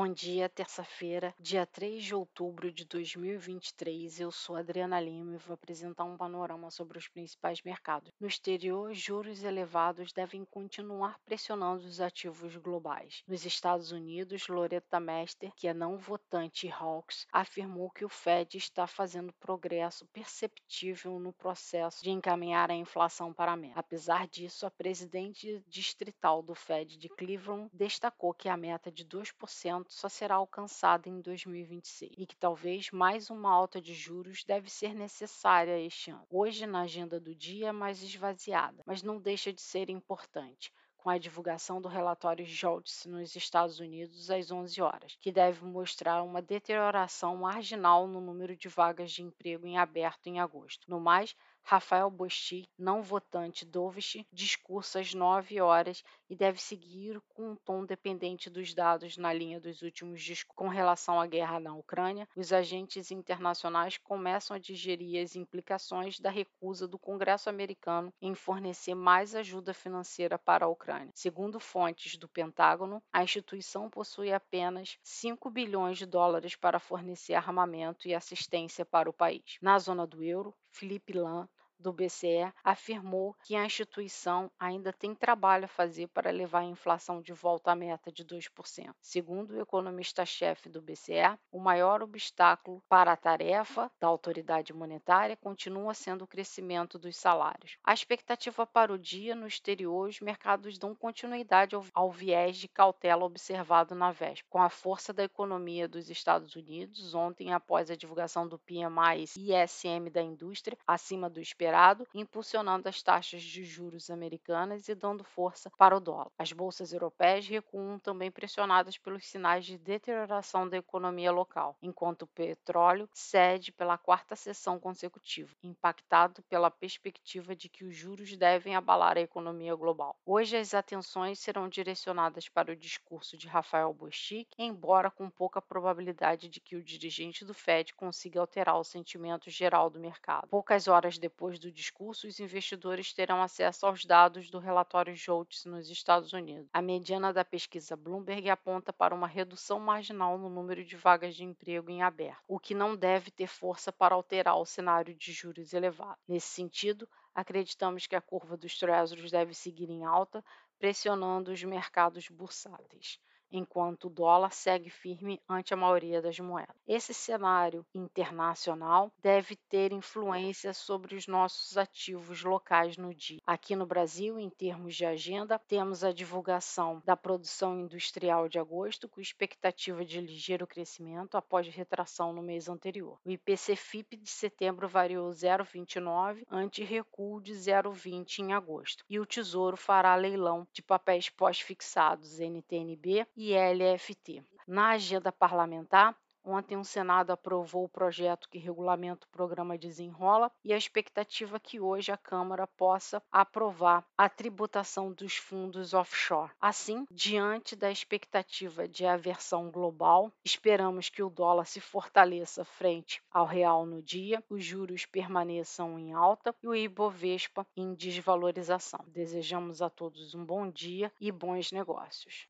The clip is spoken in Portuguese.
Bom dia, terça-feira, dia 3 de outubro de 2023. Eu sou Adriana Lima e vou apresentar um panorama sobre os principais mercados. No exterior, juros elevados devem continuar pressionando os ativos globais. Nos Estados Unidos, Loretta Mester, que é não votante e Hawks, afirmou que o Fed está fazendo progresso perceptível no processo de encaminhar a inflação para a meta. Apesar disso, a presidente distrital do Fed de Cleveland destacou que a meta de 2% só será alcançada em 2026 e que talvez mais uma alta de juros deve ser necessária este ano. Hoje, na agenda do dia, é mais esvaziada, mas não deixa de ser importante com a divulgação do relatório JOLTS nos Estados Unidos às 11 horas, que deve mostrar uma deterioração marginal no número de vagas de emprego em aberto em agosto. No mais, Rafael Bosti, não votante Dovish, discursa às 9 horas e deve seguir com um tom dependente dos dados na linha dos últimos discursos. Com relação à guerra na Ucrânia, os agentes internacionais começam a digerir as implicações da recusa do Congresso americano em fornecer mais ajuda financeira para a Ucrânia. Segundo fontes do Pentágono, a instituição possui apenas 5 bilhões de dólares para fornecer armamento e assistência para o país. Na zona do euro, Felipe Lam, do BCE afirmou que a instituição ainda tem trabalho a fazer para levar a inflação de volta à meta de 2%. Segundo o economista-chefe do BCE, o maior obstáculo para a tarefa da autoridade monetária continua sendo o crescimento dos salários. A expectativa para o dia no exterior, os mercados dão continuidade ao, viés de cautela observado na véspera, com a força da economia dos Estados Unidos ontem após a divulgação do PMI e ISM da indústria acima do esperado esperado, impulsionando as taxas de juros americanas e dando força para o dólar. As bolsas europeias recuam também pressionadas pelos sinais de deterioração da economia local, enquanto o petróleo cede pela quarta sessão consecutiva, impactado pela perspectiva de que os juros devem abalar a economia global. Hoje as atenções serão direcionadas para o discurso de Rafael Bostic, embora com pouca probabilidade de que o dirigente do Fed consiga alterar o sentimento geral do mercado. Poucas horas depois do discurso, os investidores terão acesso aos dados do relatório JOLTS nos Estados Unidos. A mediana da pesquisa Bloomberg aponta para uma redução marginal no número de vagas de emprego em aberto, o que não deve ter força para alterar o cenário de juros elevado. Nesse sentido, acreditamos que a curva dos Treasuries deve seguir em alta, pressionando os mercados bursáteis enquanto o dólar segue firme ante a maioria das moedas. Esse cenário internacional deve ter influência sobre os nossos ativos locais no dia. Aqui no Brasil, em termos de agenda, temos a divulgação da produção industrial de agosto, com expectativa de ligeiro crescimento após retração no mês anterior. O IPC-FIP de setembro variou 0,29 ante recuo de 0,20 em agosto. E o Tesouro fará leilão de papéis pós-fixados NTNB e LFT. Na agenda parlamentar, Ontem, o Senado aprovou o projeto que regulamenta o programa Desenrola e a expectativa é que hoje a Câmara possa aprovar a tributação dos fundos offshore. Assim, diante da expectativa de aversão global, esperamos que o dólar se fortaleça frente ao real no dia, os juros permaneçam em alta e o Ibovespa em desvalorização. Desejamos a todos um bom dia e bons negócios.